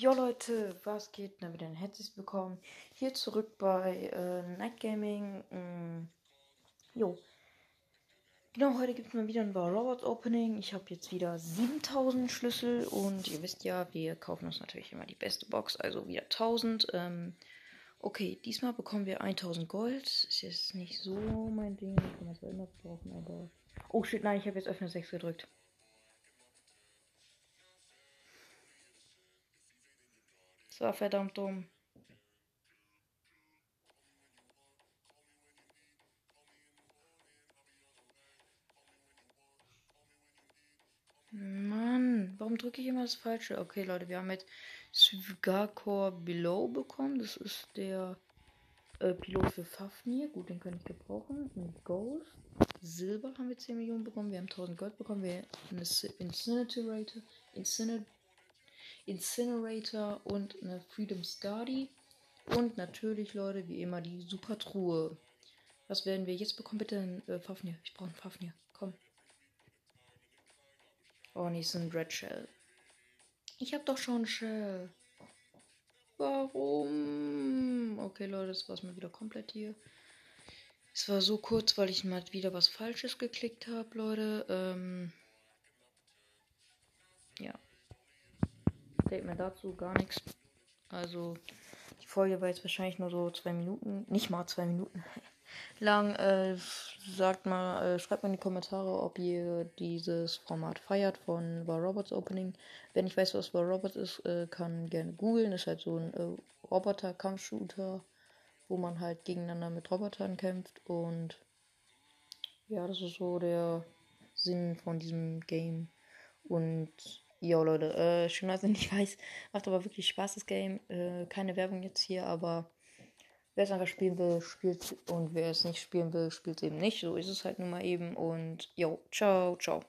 Jo Leute, was geht? Na wieder ein herzliches Willkommen hier zurück bei äh, Night Gaming. Mm, jo. Genau, heute gibt es mal wieder ein War Robots Opening. Ich habe jetzt wieder 7000 Schlüssel und ihr wisst ja, wir kaufen uns natürlich immer die beste Box, also wieder 1000. Ähm, okay, diesmal bekommen wir 1000 Gold. Ist jetzt nicht so mein Ding, ich kann das immer brauchen, aber. Oh shit, nein, ich habe jetzt Öffner 6 gedrückt. Das war verdammt dumm. Mann, warum drücke ich immer das Falsche? Okay, Leute, wir haben jetzt Svigakor Below bekommen. Das ist der äh, Pilot für Fafnir. Gut, den kann ich gebrauchen. Und Ghost. Silber haben wir 10 Millionen bekommen. Wir haben 1000 Gold bekommen. Wir haben eine Incinerator. Incinerator. Incinerator und eine Freedom Study. Und natürlich, Leute, wie immer die Super Truhe. Was werden wir jetzt bekommen? Bitte ein äh, Fafnir. Ich brauche einen Fafnir. Komm. Oh, nicht so ein Red Shell. Ich habe doch schon Shell. Warum? Okay, Leute, das war's mal wieder komplett hier. Es war so kurz, weil ich mal wieder was Falsches geklickt habe, Leute. Ähm fällt mir dazu gar nichts. Also, die Folge war jetzt wahrscheinlich nur so zwei Minuten, nicht mal zwei Minuten lang. Äh, sagt mal, äh, schreibt mal in die Kommentare, ob ihr dieses Format feiert von War Robots Opening. Wenn ich weiß, was War Robots ist, äh, kann gerne googeln. Ist halt so ein äh, Roboter-Kampfshooter, wo man halt gegeneinander mit Robotern kämpft. Und ja, das ist so der Sinn von diesem Game. Und Jo, Leute, äh, schön, dass nicht weiß. Macht aber wirklich Spaß, das Game. Äh, keine Werbung jetzt hier, aber wer es einfach spielen will, spielt. Und wer es nicht spielen will, spielt eben nicht. So ist es halt nun mal eben. Und jo, ciao, ciao.